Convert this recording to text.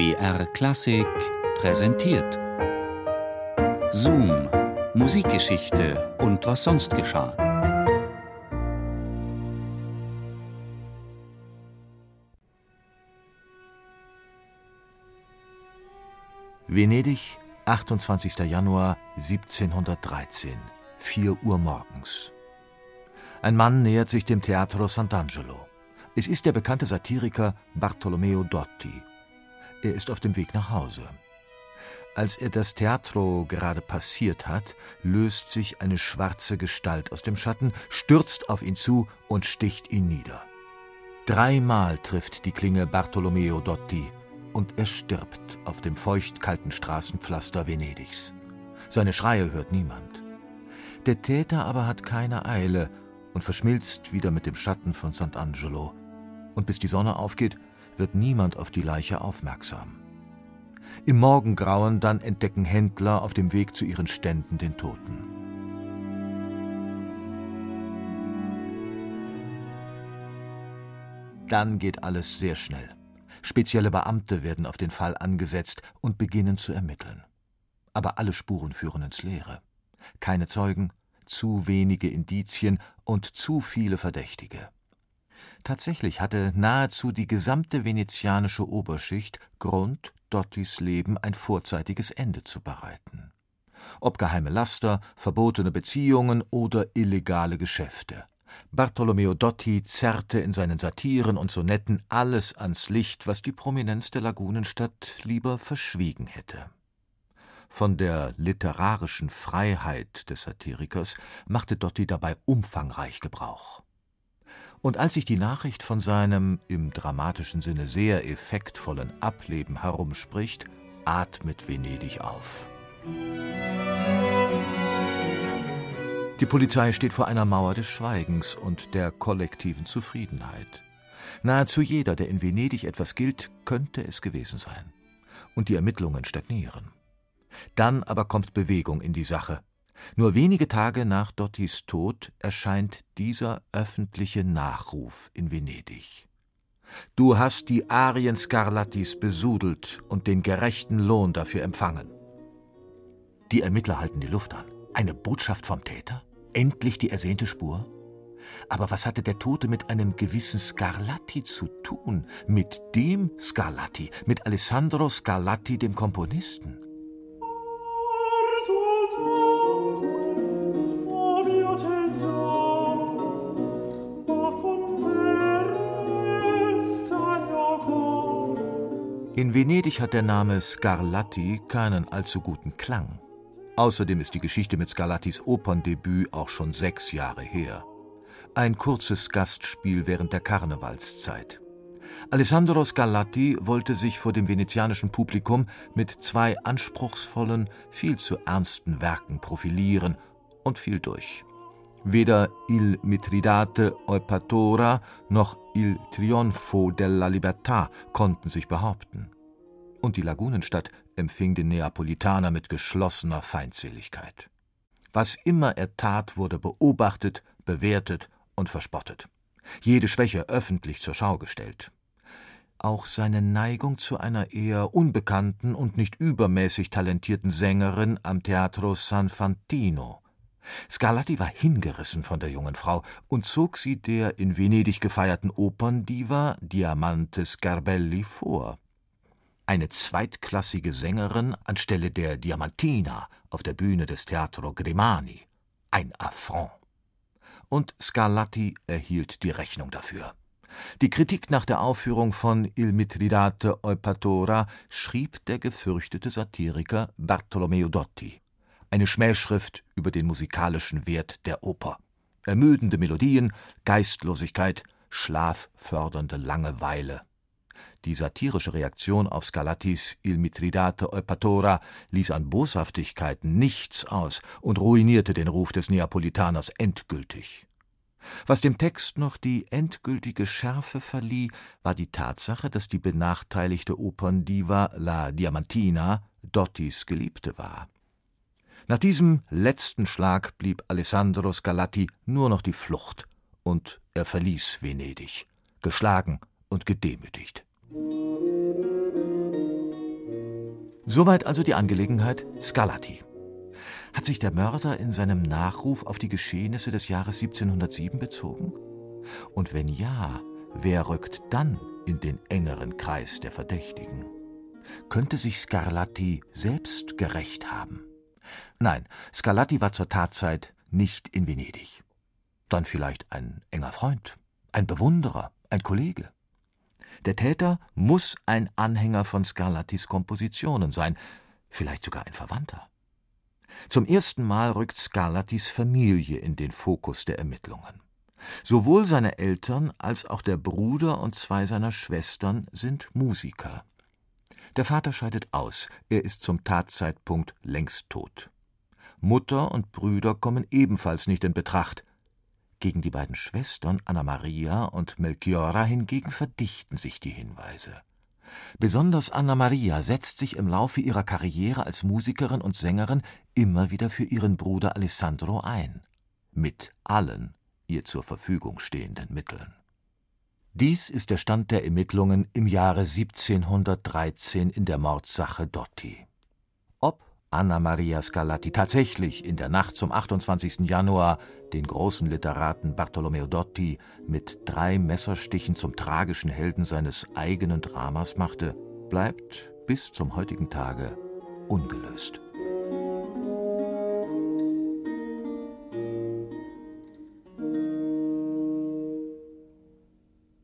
BR Klassik präsentiert. Zoom, Musikgeschichte und was sonst geschah. Venedig, 28. Januar 1713, 4 Uhr morgens. Ein Mann nähert sich dem Teatro Sant'Angelo. Es ist der bekannte Satiriker Bartolomeo Dotti. Er ist auf dem Weg nach Hause. Als er das Teatro gerade passiert hat, löst sich eine schwarze Gestalt aus dem Schatten, stürzt auf ihn zu und sticht ihn nieder. Dreimal trifft die Klinge Bartolomeo Dotti und er stirbt auf dem feuchtkalten Straßenpflaster Venedigs. Seine Schreie hört niemand. Der Täter aber hat keine Eile und verschmilzt wieder mit dem Schatten von Sant'Angelo. Und bis die Sonne aufgeht, wird niemand auf die Leiche aufmerksam. Im Morgengrauen dann entdecken Händler auf dem Weg zu ihren Ständen den Toten. Dann geht alles sehr schnell. Spezielle Beamte werden auf den Fall angesetzt und beginnen zu ermitteln. Aber alle Spuren führen ins Leere. Keine Zeugen, zu wenige Indizien und zu viele Verdächtige. Tatsächlich hatte nahezu die gesamte venezianische Oberschicht Grund, Dottis Leben ein vorzeitiges Ende zu bereiten. Ob geheime Laster, verbotene Beziehungen oder illegale Geschäfte. Bartolomeo Dotti zerrte in seinen Satiren und Sonetten alles ans Licht, was die Prominenz der Lagunenstadt lieber verschwiegen hätte. Von der literarischen Freiheit des Satirikers machte Dotti dabei umfangreich Gebrauch. Und als sich die Nachricht von seinem im dramatischen Sinne sehr effektvollen Ableben herumspricht, atmet Venedig auf. Die Polizei steht vor einer Mauer des Schweigens und der kollektiven Zufriedenheit. Nahezu jeder, der in Venedig etwas gilt, könnte es gewesen sein. Und die Ermittlungen stagnieren. Dann aber kommt Bewegung in die Sache. Nur wenige Tage nach Dottis Tod erscheint dieser öffentliche Nachruf in Venedig. Du hast die Arien Scarlattis besudelt und den gerechten Lohn dafür empfangen. Die Ermittler halten die Luft an. Eine Botschaft vom Täter? Endlich die ersehnte Spur? Aber was hatte der Tote mit einem gewissen Scarlatti zu tun? Mit dem Scarlatti, mit Alessandro Scarlatti, dem Komponisten? In Venedig hat der Name Scarlatti keinen allzu guten Klang. Außerdem ist die Geschichte mit Scarlattis Operndebüt auch schon sechs Jahre her. Ein kurzes Gastspiel während der Karnevalszeit. Alessandro Scarlatti wollte sich vor dem venezianischen Publikum mit zwei anspruchsvollen, viel zu ernsten Werken profilieren und fiel durch. Weder Il Mitridate Eupatora noch Il Trionfo della Libertà konnten sich behaupten. Und die Lagunenstadt empfing den Neapolitaner mit geschlossener Feindseligkeit. Was immer er tat, wurde beobachtet, bewertet und verspottet. Jede Schwäche öffentlich zur Schau gestellt. Auch seine Neigung zu einer eher unbekannten und nicht übermäßig talentierten Sängerin am Teatro San Fantino Scarlatti war hingerissen von der jungen Frau und zog sie der in Venedig gefeierten Operndiva Diamante Scarbelli vor. Eine zweitklassige Sängerin anstelle der Diamantina auf der Bühne des Teatro Grimani. Ein Affront. Und Scarlatti erhielt die Rechnung dafür. Die Kritik nach der Aufführung von Il Mitridate Eupatora schrieb der gefürchtete Satiriker Bartolomeo Dotti eine Schmähschrift über den musikalischen Wert der Oper. Ermüdende Melodien, Geistlosigkeit, schlaffördernde Langeweile. Die satirische Reaktion auf Scarlattis Il Mitridate Eupatora ließ an Boshaftigkeiten nichts aus und ruinierte den Ruf des Neapolitaners endgültig. Was dem Text noch die endgültige Schärfe verlieh, war die Tatsache, dass die benachteiligte Operndiva La Diamantina Dottis Geliebte war. Nach diesem letzten Schlag blieb Alessandro Scarlatti nur noch die Flucht, und er verließ Venedig, geschlagen und gedemütigt. Soweit also die Angelegenheit Scarlatti. Hat sich der Mörder in seinem Nachruf auf die Geschehnisse des Jahres 1707 bezogen? Und wenn ja, wer rückt dann in den engeren Kreis der Verdächtigen? Könnte sich Scarlatti selbst gerecht haben? Nein, Scarlatti war zur Tatzeit nicht in Venedig. Dann vielleicht ein enger Freund, ein Bewunderer, ein Kollege. Der Täter muss ein Anhänger von Scarlattis Kompositionen sein, vielleicht sogar ein Verwandter. Zum ersten Mal rückt Scarlattis Familie in den Fokus der Ermittlungen. Sowohl seine Eltern als auch der Bruder und zwei seiner Schwestern sind Musiker. Der Vater scheidet aus, er ist zum Tatzeitpunkt längst tot. Mutter und Brüder kommen ebenfalls nicht in Betracht. Gegen die beiden Schwestern Anna Maria und Melchiora hingegen verdichten sich die Hinweise. Besonders Anna Maria setzt sich im Laufe ihrer Karriere als Musikerin und Sängerin immer wieder für ihren Bruder Alessandro ein, mit allen ihr zur Verfügung stehenden Mitteln. Dies ist der Stand der Ermittlungen im Jahre 1713 in der Mordsache Dotti. Ob Anna Maria Scarlatti tatsächlich in der Nacht zum 28. Januar den großen Literaten Bartolomeo Dotti mit drei Messerstichen zum tragischen Helden seines eigenen Dramas machte, bleibt bis zum heutigen Tage ungelöst.